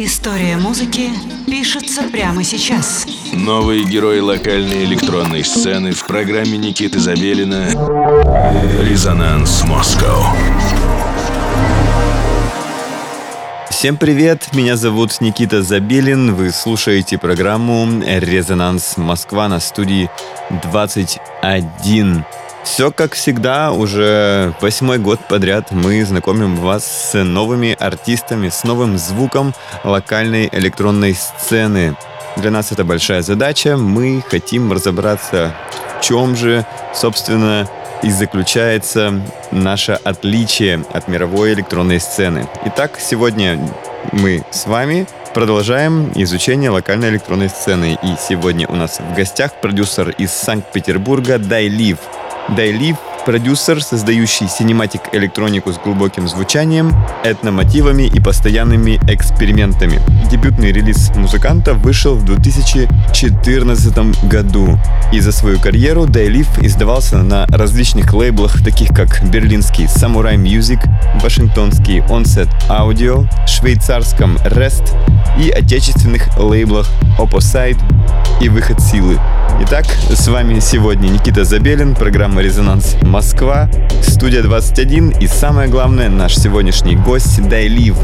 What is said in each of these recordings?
История музыки пишется прямо сейчас. Новые герои локальной электронной сцены в программе Никиты Забелина «Резонанс Москва». Всем привет, меня зовут Никита Забелин, вы слушаете программу «Резонанс Москва» на студии 21. Все как всегда, уже восьмой год подряд мы знакомим вас с новыми артистами, с новым звуком локальной электронной сцены. Для нас это большая задача, мы хотим разобраться, в чем же, собственно, и заключается наше отличие от мировой электронной сцены. Итак, сегодня мы с вами продолжаем изучение локальной электронной сцены. И сегодня у нас в гостях продюсер из Санкт-Петербурга Дайлив. Дайлив продюсер, создающий синематик электронику с глубоким звучанием, этномотивами и постоянными экспериментами. Дебютный релиз музыканта вышел в 2014 году. И за свою карьеру Дайлив издавался на различных лейблах, таких как берлинский Samurai Music, вашингтонский Onset Audio, швейцарском Rest и отечественных лейблах Opposite и Выход Силы. Итак, с вами сегодня Никита Забелин, программа «Резонанс Москва», студия 21 и самое главное, наш сегодняшний гость Дайлив.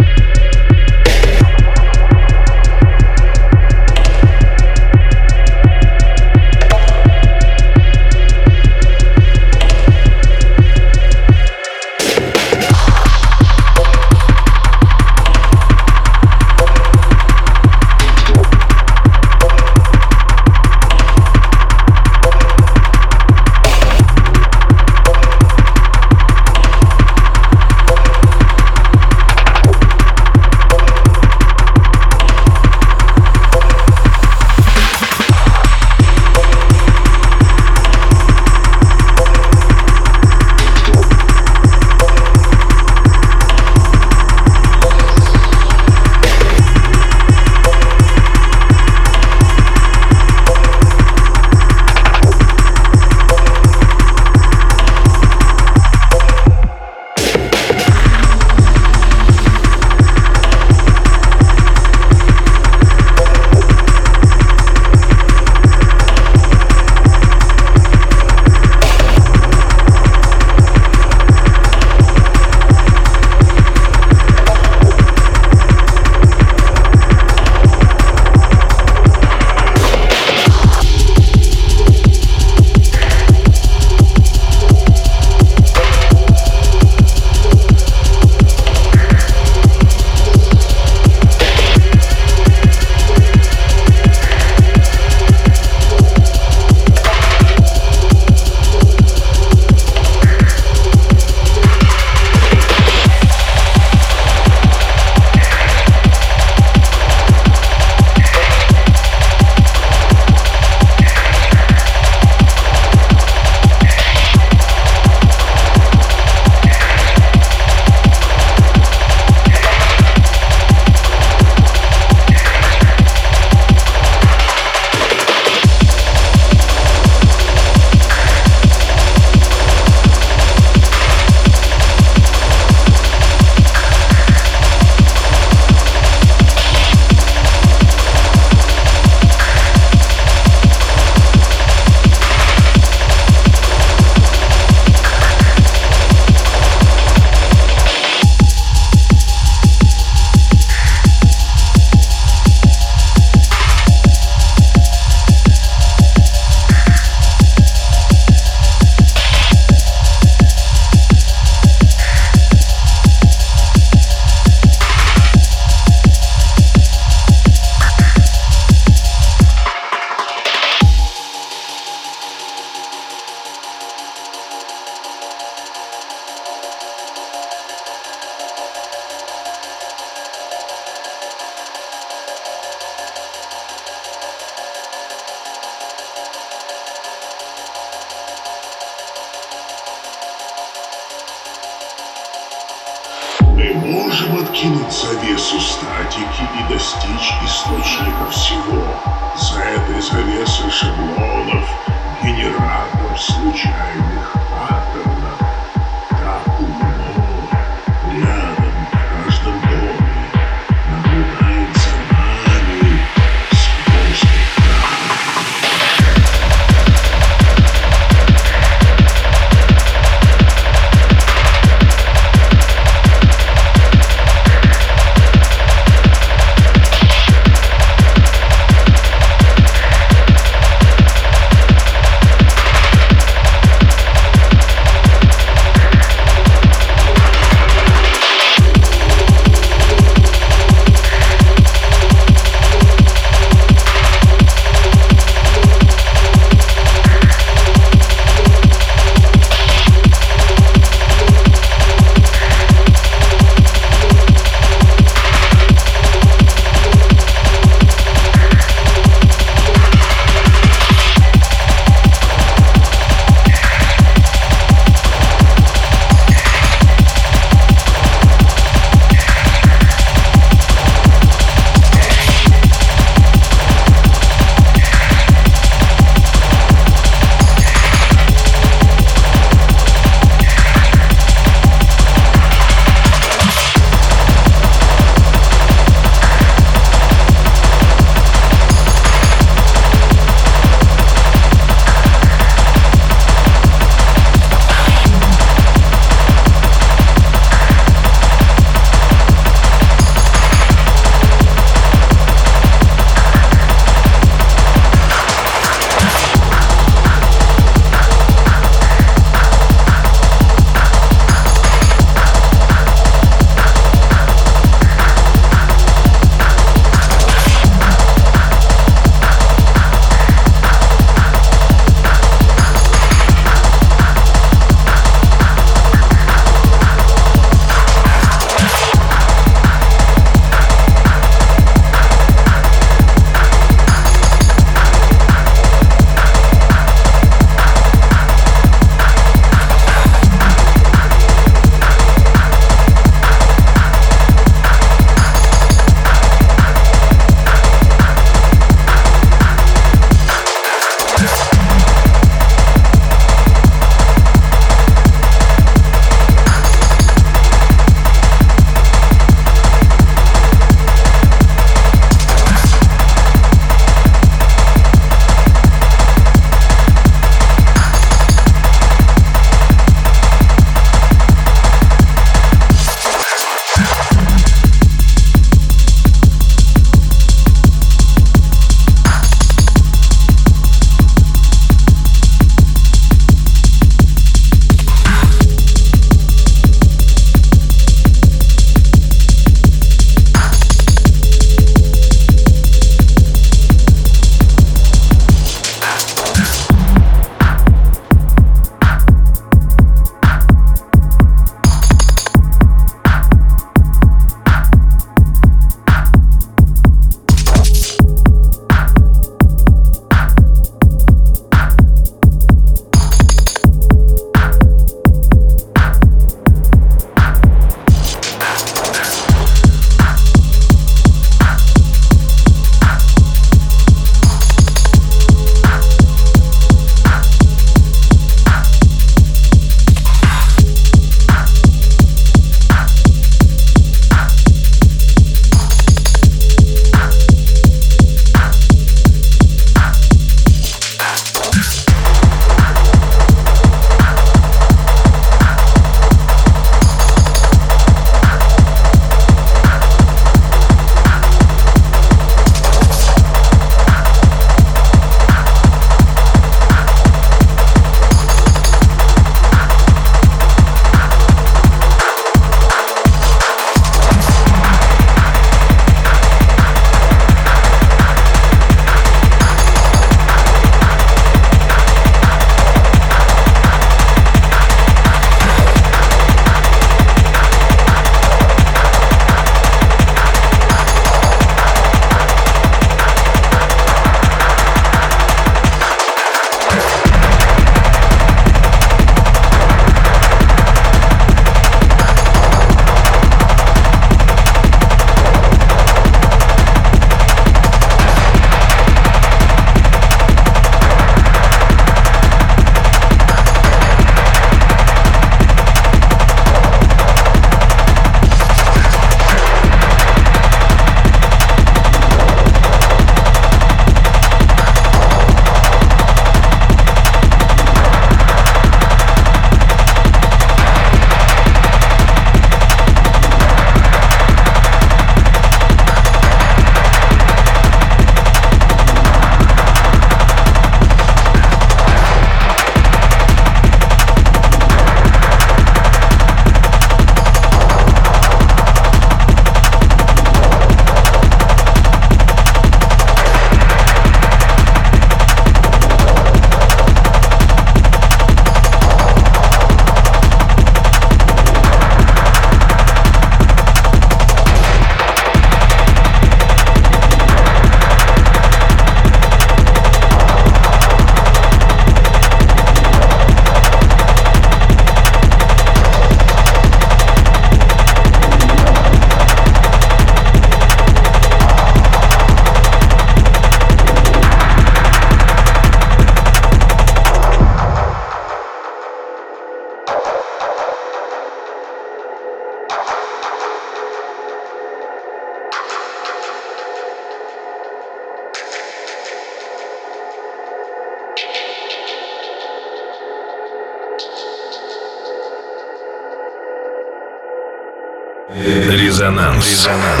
Резонанс. Резонанс.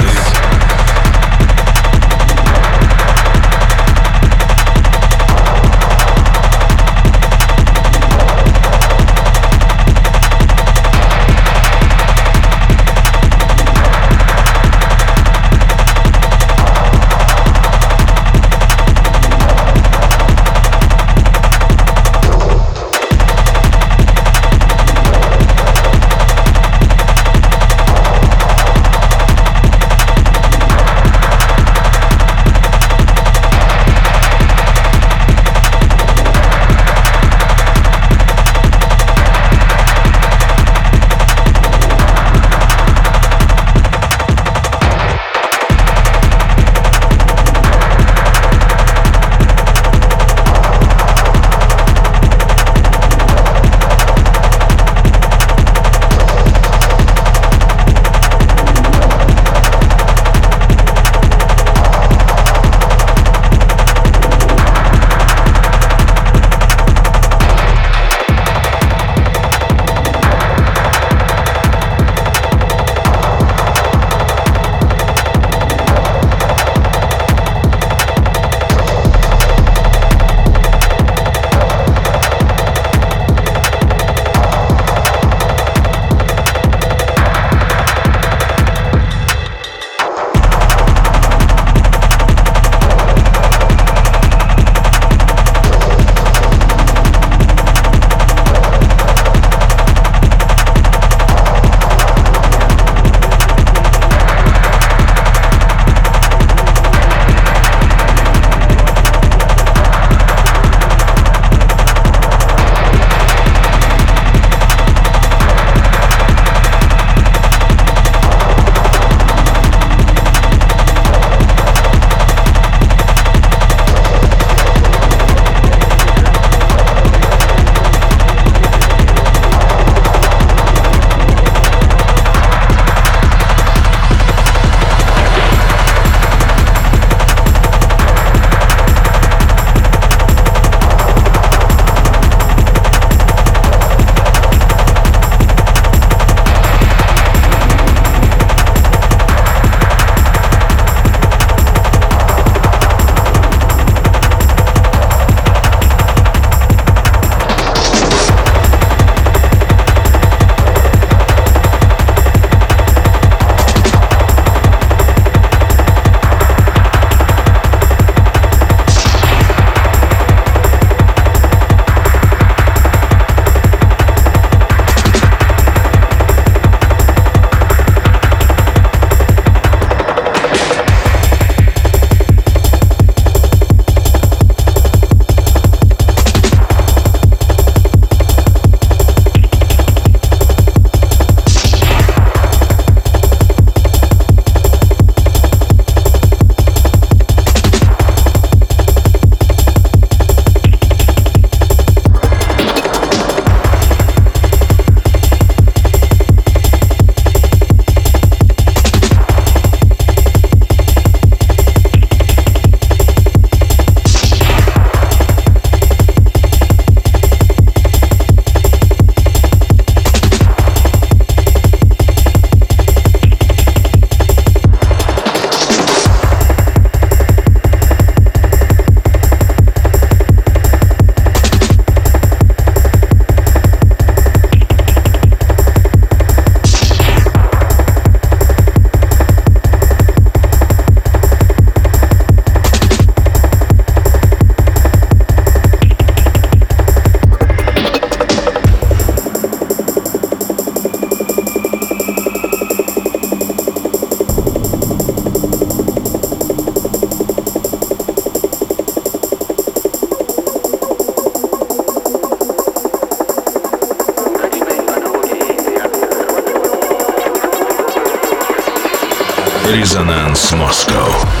Резонанс Москва.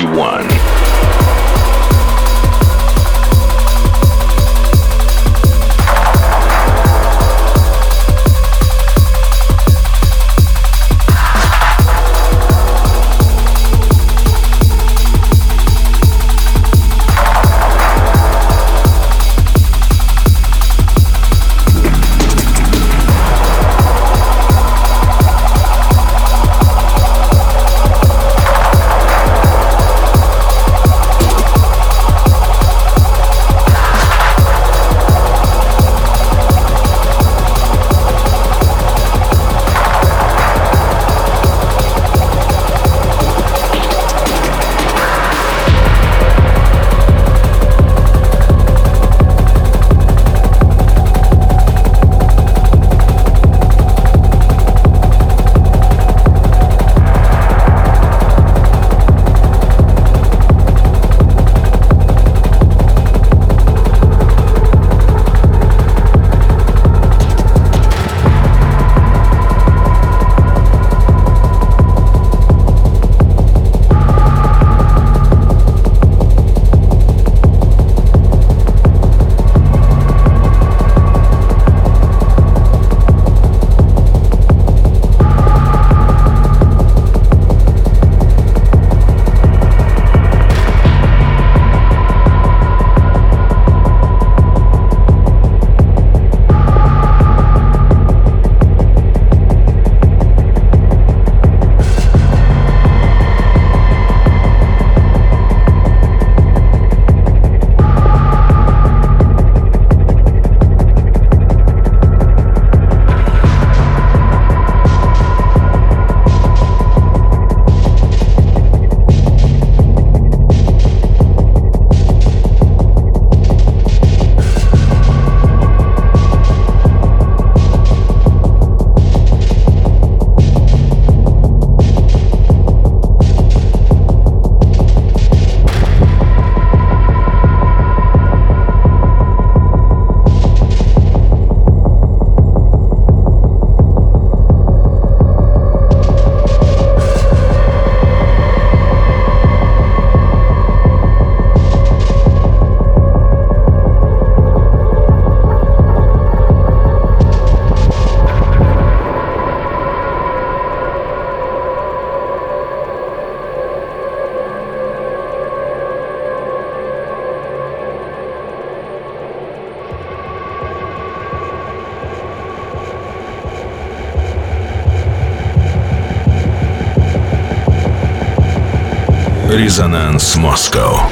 you want. Резонанс Москва.